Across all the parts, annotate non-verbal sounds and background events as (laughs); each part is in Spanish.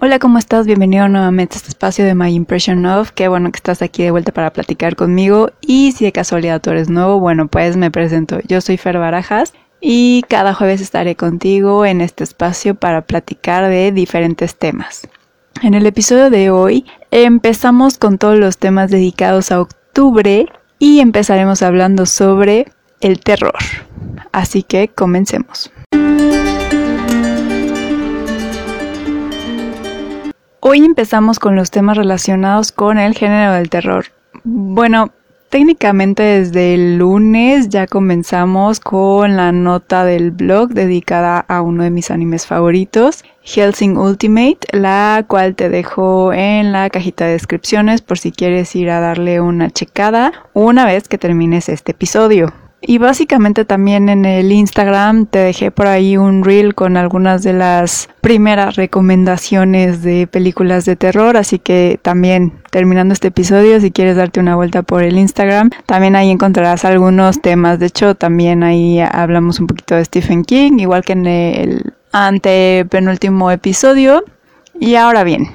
Hola, ¿cómo estás? Bienvenido nuevamente a este espacio de My Impression of. Qué bueno que estás aquí de vuelta para platicar conmigo. Y si de casualidad tú eres nuevo, bueno, pues me presento. Yo soy Fer Barajas y cada jueves estaré contigo en este espacio para platicar de diferentes temas. En el episodio de hoy empezamos con todos los temas dedicados a octubre y empezaremos hablando sobre el terror. Así que comencemos. Hoy empezamos con los temas relacionados con el género del terror. Bueno, técnicamente desde el lunes ya comenzamos con la nota del blog dedicada a uno de mis animes favoritos, Helsing Ultimate, la cual te dejo en la cajita de descripciones por si quieres ir a darle una checada una vez que termines este episodio. Y básicamente también en el Instagram te dejé por ahí un reel con algunas de las primeras recomendaciones de películas de terror, así que también terminando este episodio, si quieres darte una vuelta por el Instagram, también ahí encontrarás algunos temas. De hecho, también ahí hablamos un poquito de Stephen King, igual que en el antepenúltimo episodio. Y ahora bien,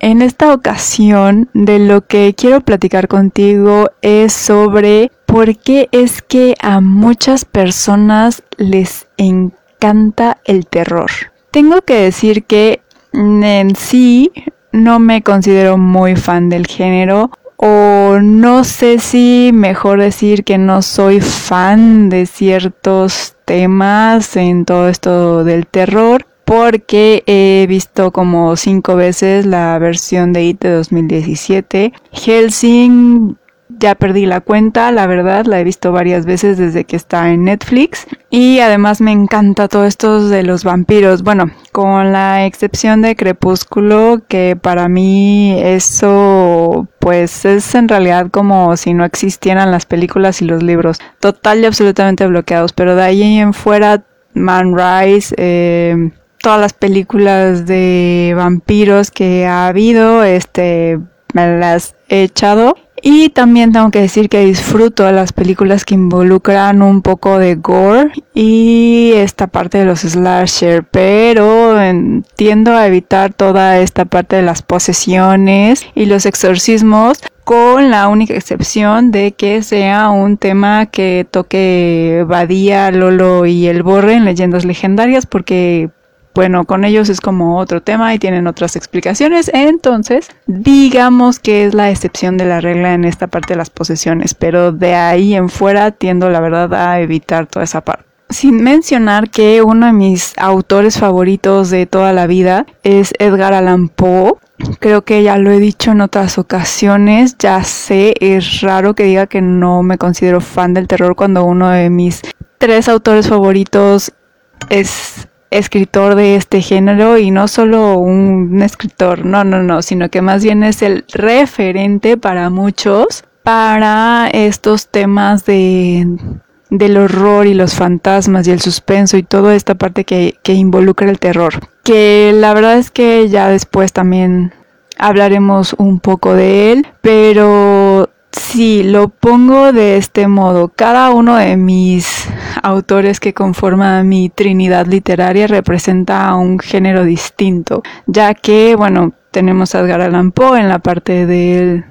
en esta ocasión de lo que quiero platicar contigo es sobre por qué es que a muchas personas les encanta el terror. Tengo que decir que en sí no me considero muy fan del género o no sé si mejor decir que no soy fan de ciertos temas en todo esto del terror porque he visto como cinco veces la versión de IT de 2017. Helsing ya perdí la cuenta, la verdad, la he visto varias veces desde que está en Netflix. Y además me encanta todo esto de los vampiros. Bueno, con la excepción de Crepúsculo, que para mí eso pues es en realidad como si no existieran las películas y los libros. Total y absolutamente bloqueados. Pero de ahí en fuera, Man Rise, eh, todas las películas de vampiros que ha habido, este, me las he echado y también tengo que decir que disfruto las películas que involucran un poco de gore y esta parte de los slasher, pero tiendo a evitar toda esta parte de las posesiones y los exorcismos con la única excepción de que sea un tema que toque Badía, Lolo y el Borre en leyendas legendarias porque bueno, con ellos es como otro tema y tienen otras explicaciones. Entonces, digamos que es la excepción de la regla en esta parte de las posesiones, pero de ahí en fuera tiendo la verdad a evitar toda esa parte. Sin mencionar que uno de mis autores favoritos de toda la vida es Edgar Allan Poe. Creo que ya lo he dicho en otras ocasiones, ya sé, es raro que diga que no me considero fan del terror cuando uno de mis tres autores favoritos es escritor de este género y no solo un escritor, no, no, no, sino que más bien es el referente para muchos para estos temas de del horror y los fantasmas y el suspenso y toda esta parte que, que involucra el terror. Que la verdad es que ya después también hablaremos un poco de él, pero si lo pongo de este modo, cada uno de mis autores que conforman mi trinidad literaria representa un género distinto, ya que, bueno, tenemos a Edgar Allan Poe en la parte del,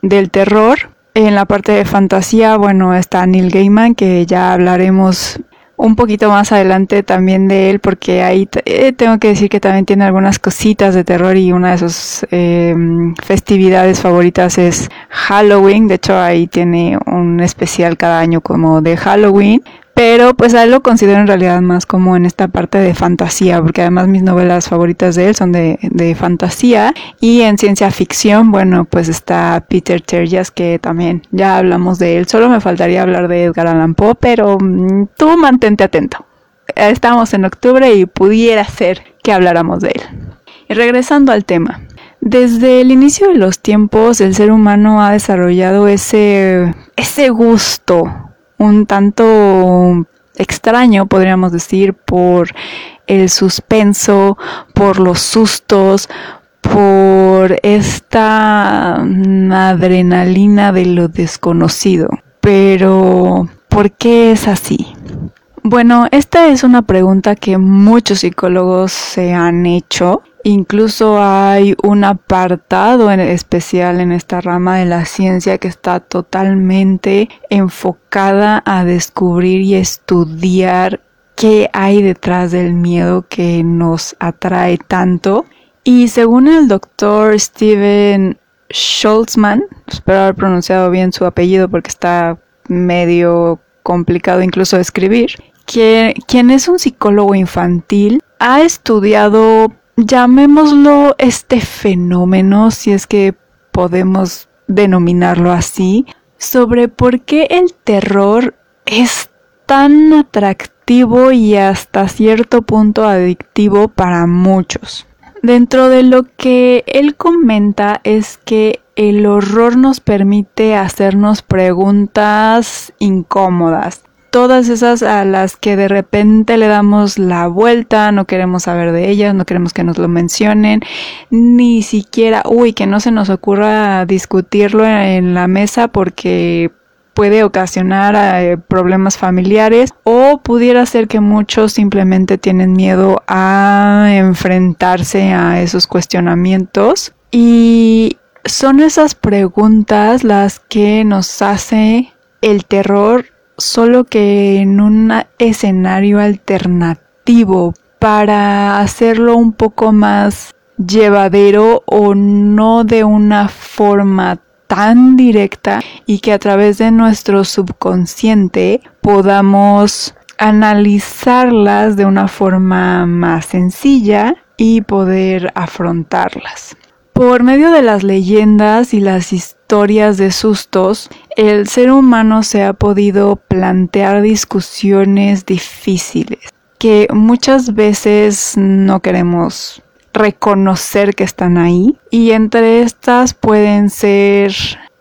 del terror, en la parte de fantasía, bueno, está Neil Gaiman, que ya hablaremos un poquito más adelante también de él, porque ahí eh, tengo que decir que también tiene algunas cositas de terror y una de sus em, festividades favoritas es Halloween. De hecho, ahí tiene un especial cada año como de Halloween. Pero pues a él lo considero en realidad más como en esta parte de fantasía, porque además mis novelas favoritas de él son de, de fantasía. Y en ciencia ficción, bueno, pues está Peter Terjas, que también ya hablamos de él. Solo me faltaría hablar de Edgar Allan Poe, pero mm, tú mantente atento. Estamos en octubre y pudiera ser que habláramos de él. Y regresando al tema. Desde el inicio de los tiempos, el ser humano ha desarrollado ese, ese gusto un tanto extraño, podríamos decir, por el suspenso, por los sustos, por esta adrenalina de lo desconocido. Pero, ¿por qué es así? Bueno, esta es una pregunta que muchos psicólogos se han hecho Incluso hay un apartado en especial en esta rama de la ciencia que está totalmente enfocada a descubrir y estudiar qué hay detrás del miedo que nos atrae tanto. Y según el doctor Steven Schultzman, espero haber pronunciado bien su apellido porque está medio complicado incluso de escribir, quien es un psicólogo infantil, ha estudiado llamémoslo este fenómeno, si es que podemos denominarlo así, sobre por qué el terror es tan atractivo y hasta cierto punto adictivo para muchos. Dentro de lo que él comenta es que el horror nos permite hacernos preguntas incómodas, todas esas a las que de repente le damos la vuelta, no queremos saber de ellas, no queremos que nos lo mencionen, ni siquiera, uy, que no se nos ocurra discutirlo en la mesa porque puede ocasionar eh, problemas familiares o pudiera ser que muchos simplemente tienen miedo a enfrentarse a esos cuestionamientos. Y son esas preguntas las que nos hace el terror solo que en un escenario alternativo para hacerlo un poco más llevadero o no de una forma tan directa y que a través de nuestro subconsciente podamos analizarlas de una forma más sencilla y poder afrontarlas. Por medio de las leyendas y las historias de sustos, el ser humano se ha podido plantear discusiones difíciles que muchas veces no queremos reconocer que están ahí. Y entre estas pueden ser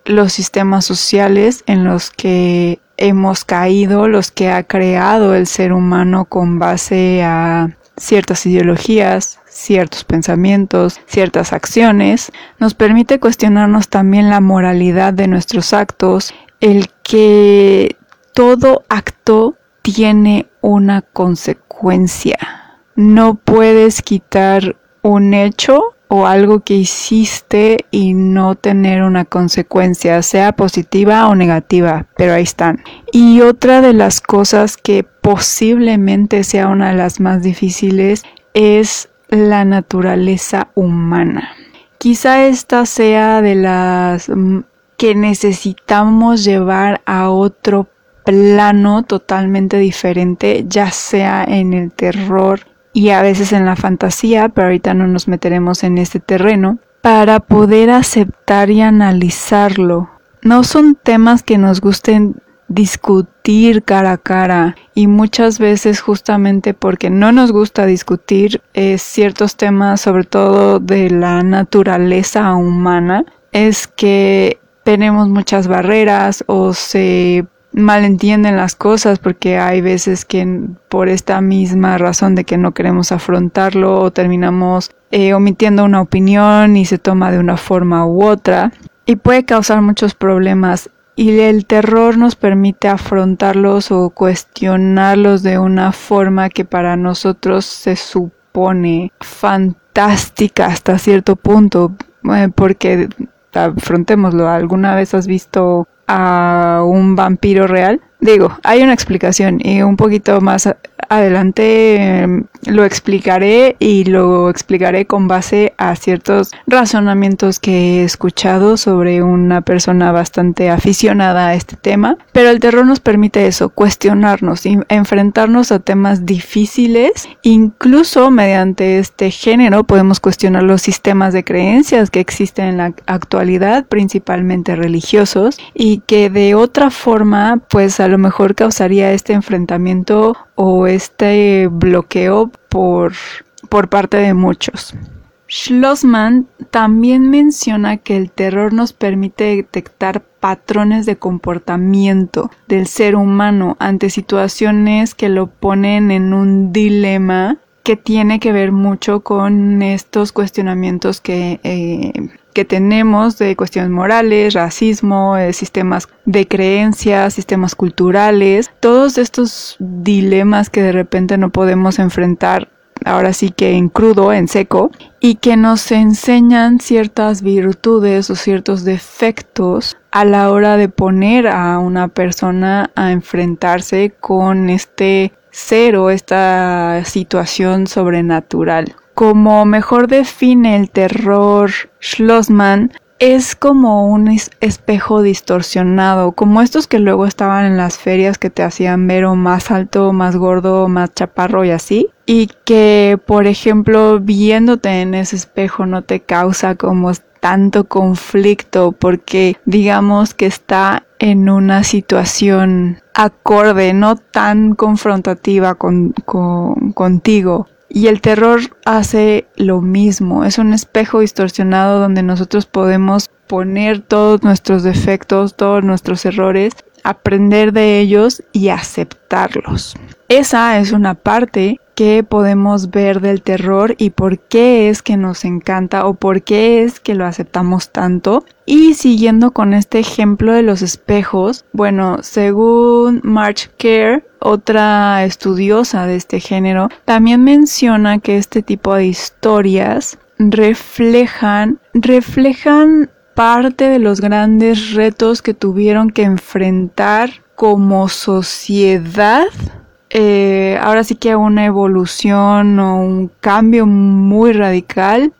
los sistemas sociales en los que hemos caído, los que ha creado el ser humano con base a ciertas ideologías, ciertos pensamientos, ciertas acciones, nos permite cuestionarnos también la moralidad de nuestros actos, el que todo acto tiene una consecuencia. No puedes quitar un hecho o algo que hiciste y no tener una consecuencia, sea positiva o negativa, pero ahí están. Y otra de las cosas que posiblemente sea una de las más difíciles es la naturaleza humana. Quizá esta sea de las mm, que necesitamos llevar a otro plano totalmente diferente, ya sea en el terror y a veces en la fantasía, pero ahorita no nos meteremos en este terreno, para poder aceptar y analizarlo. No son temas que nos gusten discutir cara a cara. Y muchas veces justamente porque no nos gusta discutir eh, ciertos temas sobre todo de la naturaleza humana es que tenemos muchas barreras o se malentienden las cosas porque hay veces que por esta misma razón de que no queremos afrontarlo o terminamos eh, omitiendo una opinión y se toma de una forma u otra. Y puede causar muchos problemas y el terror nos permite afrontarlos o cuestionarlos de una forma que para nosotros se supone fantástica hasta cierto punto, eh, porque afrontémoslo, ¿alguna vez has visto a un vampiro real? Digo, hay una explicación y un poquito más adelante em, lo explicaré y lo explicaré con base a ciertos razonamientos que he escuchado sobre una persona bastante aficionada a este tema. Pero el terror nos permite eso, cuestionarnos, y enfrentarnos a temas difíciles. Incluso mediante este género podemos cuestionar los sistemas de creencias que existen en la actualidad, principalmente religiosos, y que de otra forma, pues a lo mejor causaría este enfrentamiento o este bloqueo por, por parte de muchos. Schlossman también menciona que el terror nos permite detectar patrones de comportamiento del ser humano ante situaciones que lo ponen en un dilema que tiene que ver mucho con estos cuestionamientos que eh, que tenemos de cuestiones morales, racismo, eh, sistemas de creencias, sistemas culturales, todos estos dilemas que de repente no podemos enfrentar ahora sí que en crudo, en seco, y que nos enseñan ciertas virtudes o ciertos defectos a la hora de poner a una persona a enfrentarse con este ser o esta situación sobrenatural. Como mejor define el terror Schlossman, es como un espejo distorsionado, como estos que luego estaban en las ferias que te hacían ver o más alto, más gordo, más chaparro y así. Y que, por ejemplo, viéndote en ese espejo no te causa como tanto conflicto porque digamos que está en una situación acorde, no tan confrontativa con, contigo. Y el terror hace lo mismo, es un espejo distorsionado donde nosotros podemos poner todos nuestros defectos, todos nuestros errores, aprender de ellos y aceptarlos. Esa es una parte que podemos ver del terror y por qué es que nos encanta o por qué es que lo aceptamos tanto. Y siguiendo con este ejemplo de los espejos, bueno, según March Kerr, otra estudiosa de este género, también menciona que este tipo de historias reflejan, reflejan parte de los grandes retos que tuvieron que enfrentar como sociedad eh, ahora sí que una evolución o un cambio muy radical.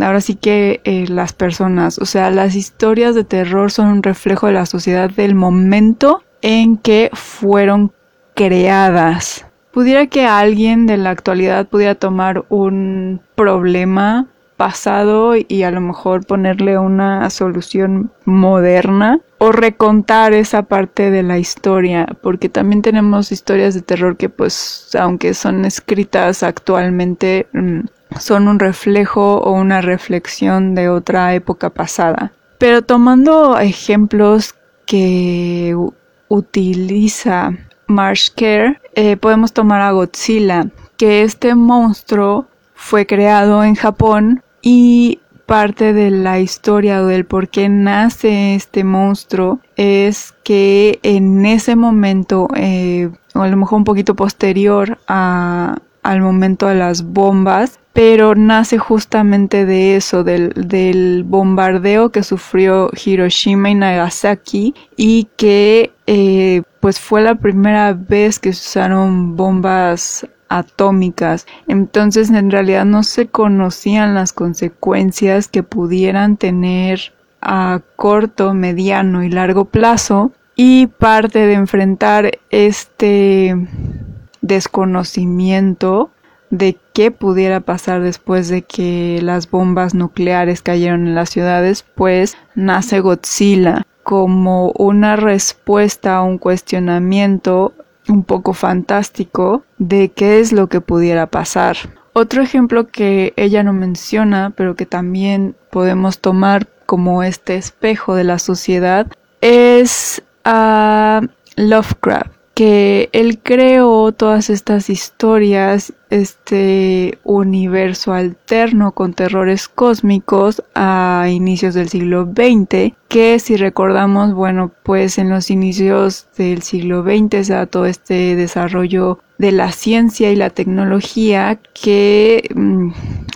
ahora sí que eh, las personas, o sea, las historias de terror son un reflejo de la sociedad del momento en que fueron creadas. Pudiera que alguien de la actualidad pudiera tomar un problema pasado y a lo mejor ponerle una solución moderna o recontar esa parte de la historia, porque también tenemos historias de terror que pues aunque son escritas actualmente mm, son un reflejo o una reflexión de otra época pasada. Pero tomando ejemplos que utiliza Marsh Care, eh, podemos tomar a Godzilla, que este monstruo fue creado en Japón y parte de la historia o del por qué nace este monstruo es que en ese momento, eh, o a lo mejor un poquito posterior a, al momento de las bombas, pero nace justamente de eso, del, bombardeo que sufrió Hiroshima y Nagasaki y que eh, pues fue la primera vez que se usaron bombas atómicas. Entonces en realidad no se conocían las consecuencias que pudieran tener a corto, mediano y largo plazo y parte de enfrentar este desconocimiento de qué pudiera pasar después de que las bombas nucleares cayeron en las ciudades, pues nace Godzilla como una respuesta a un cuestionamiento un poco fantástico de qué es lo que pudiera pasar. Otro ejemplo que ella no menciona, pero que también podemos tomar como este espejo de la sociedad, es a Lovecraft que él creó todas estas historias, este universo alterno con terrores cósmicos a inicios del siglo XX, que si recordamos, bueno, pues en los inicios del siglo XX se da todo este desarrollo de la ciencia y la tecnología que mm,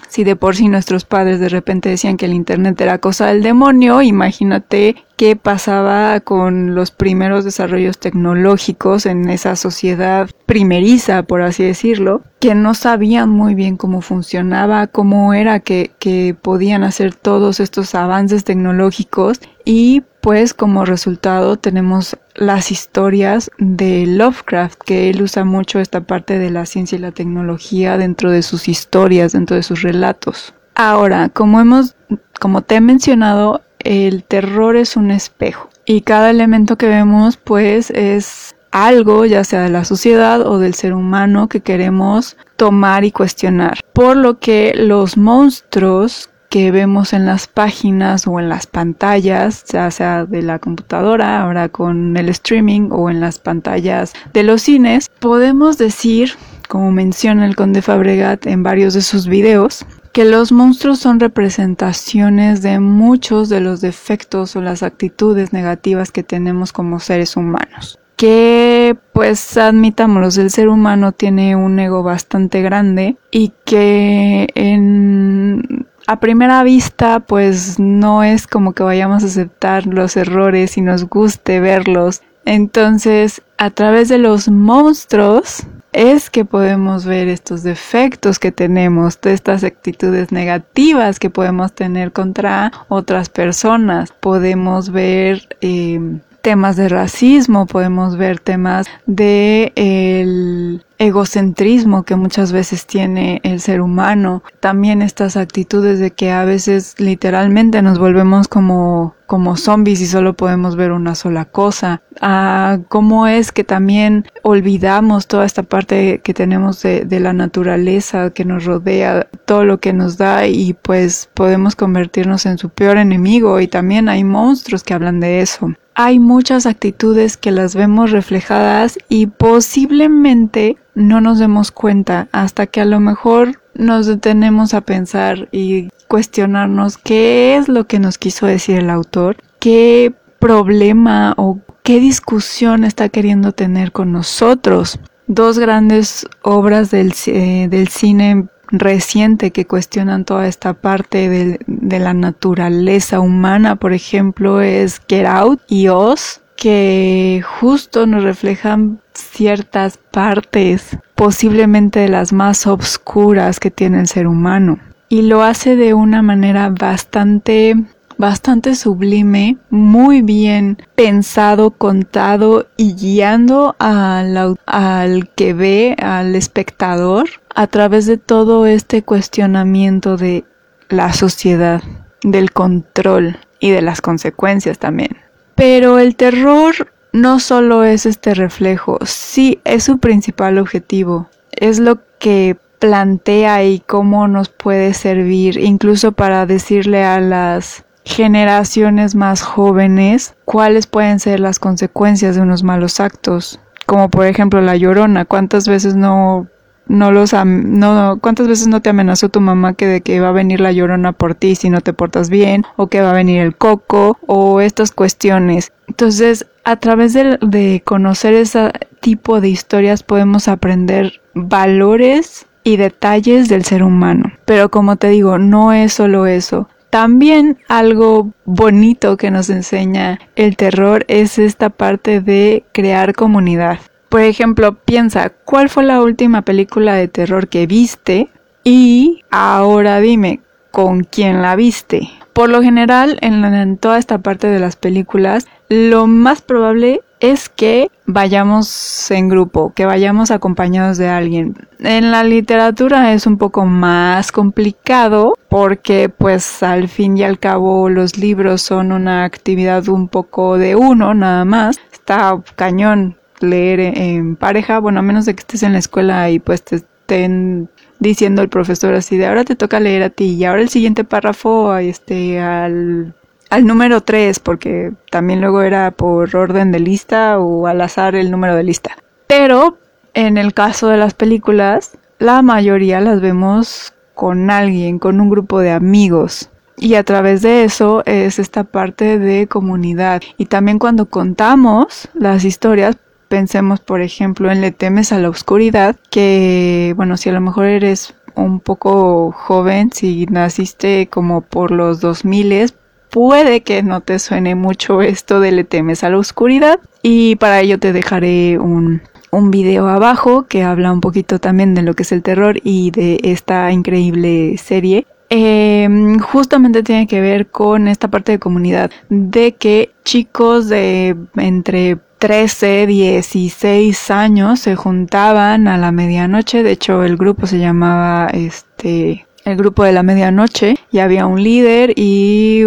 si de por sí nuestros padres de repente decían que el internet era cosa del demonio, imagínate qué pasaba con los primeros desarrollos tecnológicos en esa sociedad primeriza, por así decirlo, que no sabían muy bien cómo funcionaba, cómo era que, que podían hacer todos estos avances tecnológicos y pues como resultado tenemos las historias de Lovecraft, que él usa mucho esta parte de la ciencia y la tecnología dentro de sus historias, dentro de sus relatos. Ahora, como hemos, como te he mencionado, el terror es un espejo y cada elemento que vemos pues es algo, ya sea de la sociedad o del ser humano que queremos tomar y cuestionar. Por lo que los monstruos que vemos en las páginas o en las pantallas, ya sea de la computadora, ahora con el streaming o en las pantallas de los cines, podemos decir, como menciona el conde Fabregat en varios de sus videos, que los monstruos son representaciones de muchos de los defectos o las actitudes negativas que tenemos como seres humanos. que pues admitámoslo, el ser humano tiene un ego bastante grande y que en a primera vista pues no es como que vayamos a aceptar los errores y nos guste verlos. Entonces, a través de los monstruos es que podemos ver estos defectos que tenemos, estas actitudes negativas que podemos tener contra otras personas. Podemos ver eh, temas de racismo, podemos ver temas de el egocentrismo que muchas veces tiene el ser humano, también estas actitudes de que a veces literalmente nos volvemos como como zombies y solo podemos ver una sola cosa, a cómo es que también olvidamos toda esta parte que tenemos de, de la naturaleza que nos rodea, todo lo que nos da y pues podemos convertirnos en su peor enemigo y también hay monstruos que hablan de eso. Hay muchas actitudes que las vemos reflejadas y posiblemente no nos demos cuenta hasta que a lo mejor nos detenemos a pensar y cuestionarnos qué es lo que nos quiso decir el autor, qué problema o qué discusión está queriendo tener con nosotros. Dos grandes obras del, eh, del cine reciente que cuestionan toda esta parte de, de, la naturaleza humana, por ejemplo, es Get Out y Oz, que justo nos reflejan ciertas partes, posiblemente de las más obscuras que tiene el ser humano. Y lo hace de una manera bastante bastante sublime, muy bien pensado, contado y guiando al, al que ve, al espectador, a través de todo este cuestionamiento de la sociedad, del control y de las consecuencias también. Pero el terror no solo es este reflejo, sí es su principal objetivo, es lo que plantea y cómo nos puede servir incluso para decirle a las generaciones más jóvenes cuáles pueden ser las consecuencias de unos malos actos, como por ejemplo la llorona, cuántas veces no no los no cuántas veces no te amenazó tu mamá que de que va a venir la llorona por ti si no te portas bien o que va a venir el coco o estas cuestiones entonces a través de, de conocer ese tipo de historias podemos aprender valores y detalles del ser humano. Pero como te digo no es solo eso. También algo bonito que nos enseña el terror es esta parte de crear comunidad. Por ejemplo, piensa, ¿cuál fue la última película de terror que viste? Y ahora dime, ¿con quién la viste? Por lo general, en, toda esta parte de las películas, lo más probable es que vayamos en grupo, que vayamos acompañados de alguien. En la literatura es un poco más complicado porque pues al fin y al cabo los libros son una actividad un poco de uno nada más. Está cañón leer en pareja, bueno, a menos de que estés en la escuela y pues te estén diciendo el profesor así de ahora te toca leer a ti y ahora el siguiente párrafo este al al número 3 porque también luego era por orden de lista o al azar el número de lista. Pero en el caso de las películas, la mayoría las vemos con alguien, con un grupo de amigos. Y a través de eso es esta parte de comunidad. Y también cuando contamos las historias, pensemos por ejemplo en Le temes a la oscuridad, que bueno, si a lo mejor eres un poco joven, si naciste como por los 2000, puede que no te suene mucho (laughs) esto de Le temes a la oscuridad. Y para ello te dejaré un, un video abajo que habla un poquito también de lo que es el terror y de esta increíble serie. Em, justamente tiene que ver con esta parte de comunidad, de que chicos de entre 13, 16 años se juntaban a la medianoche, de hecho el grupo se llamaba este el grupo de la medianoche. Y había un líder y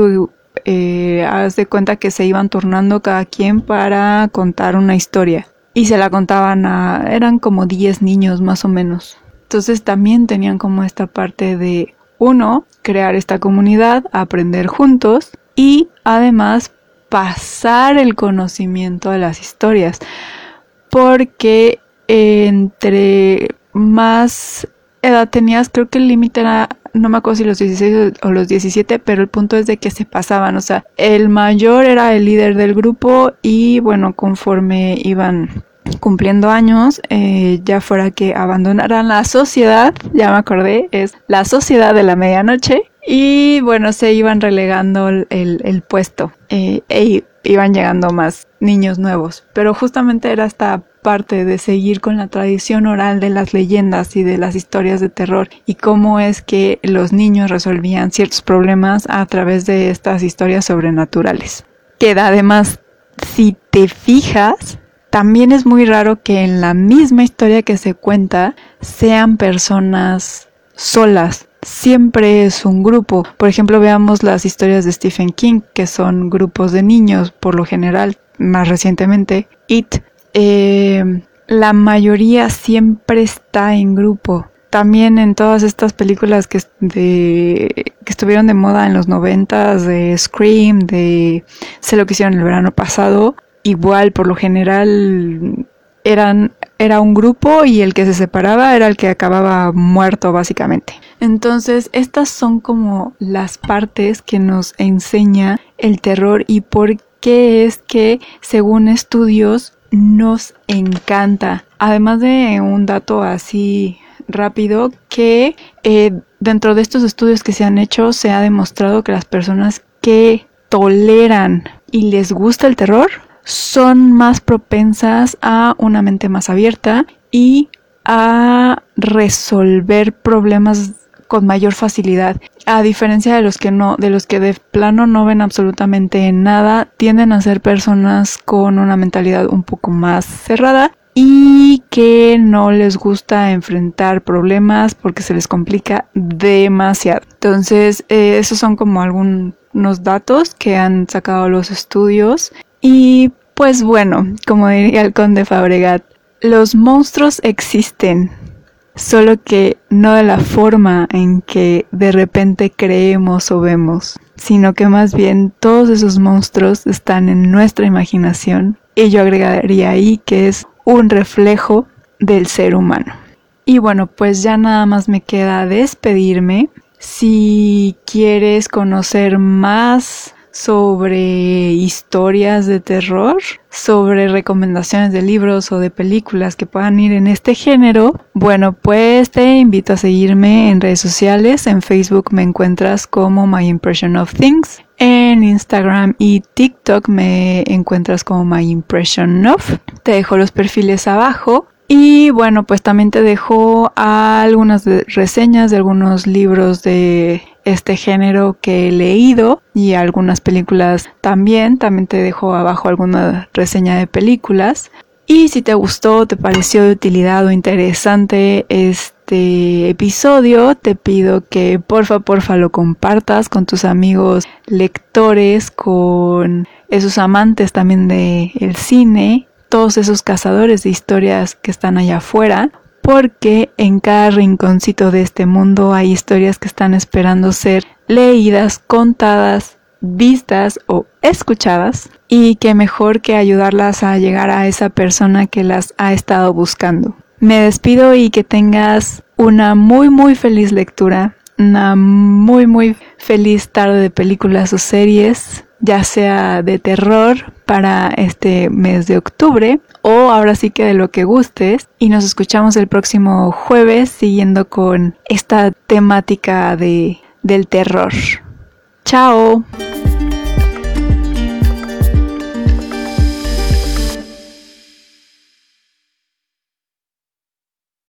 eh, haz de cuenta que se iban turnando cada quien para contar una historia. Y se la contaban a eran como 10 niños más o menos. Entonces también tenían como esta parte de uno crear esta comunidad aprender juntos y además pasar el conocimiento de las historias porque entre más edad tenías creo que el límite era no me acuerdo si los 16 o los 17, pero el punto es de que se pasaban, o sea, el mayor era el líder del grupo y bueno, conforme iban cumpliendo años, eh, ya fuera que abandonaran la sociedad, ya me acordé, es la sociedad de la medianoche, y bueno, se iban relegando el, puesto eh, e iban llegando más niños nuevos. Pero justamente era esta parte de seguir con la tradición oral de las leyendas y de las historias de terror y cómo es que los niños resolvían ciertos problemas a través de estas historias sobrenaturales. Que además, si te fijas, también es muy raro que en la misma historia que se cuenta sean personas solas siempre es un grupo. Por ejemplo, veamos las historias de Stephen King, que son grupos de niños, por lo general, más recientemente, It. Eh, la mayoría siempre está en grupo. También en todas estas películas que, que estuvieron de moda en los noventas, de Scream, de Sé lo que hicieron el verano pasado, igual por lo general eran era un grupo y el que se separaba era el que acababa muerto básicamente. Entonces, estas son como las partes que nos enseña el terror y por qué es que, según estudios, nos encanta. Además de un dato así rápido, que eh, dentro de estos estudios que se han hecho, se ha demostrado que las personas que toleran y les gusta el terror son más propensas a una mente más abierta y a resolver problemas con mayor facilidad. A diferencia de los que no, de los que de plano no ven absolutamente nada, tienden a ser personas con una mentalidad un poco más cerrada y que no les gusta enfrentar problemas porque se les complica demasiado. Entonces, eh, esos son como algunos datos que han sacado los estudios y pues bueno, como diría el conde Fabregat, los monstruos existen, solo que no de la forma en que de repente creemos o vemos, sino que más bien todos esos monstruos están en nuestra imaginación y yo agregaría ahí que es un reflejo del ser humano. Y bueno, pues ya nada más me queda despedirme. Si quieres conocer más sobre historias de terror, sobre recomendaciones de libros o de películas que puedan ir en este género, bueno, pues te invito a seguirme en redes sociales. En Facebook me encuentras como My Impression of Things. En Instagram y TikTok me encuentras como My Impression of. Te dejo los perfiles abajo. Y bueno, pues también te dejo algunas reseñas de algunos libros de este género que he leído y algunas películas también. También te dejo abajo alguna reseña de películas. Y si te gustó, te pareció de utilidad o interesante este episodio, te pido que porfa, porfa lo compartas con tus amigos lectores, con esos amantes también del el cine, todos esos cazadores de historias que están allá afuera, porque en cada rinconcito de este mundo hay historias que están esperando ser leídas, contadas, vistas o escuchadas y que mejor que ayudarlas a llegar a esa persona que las ha estado buscando. Me despido y que tengas una muy muy feliz lectura, una muy muy feliz tarde de películas o series ya sea de terror para este mes de octubre o ahora sí que de lo que gustes y nos escuchamos el próximo jueves siguiendo con esta temática de, del terror. Chao.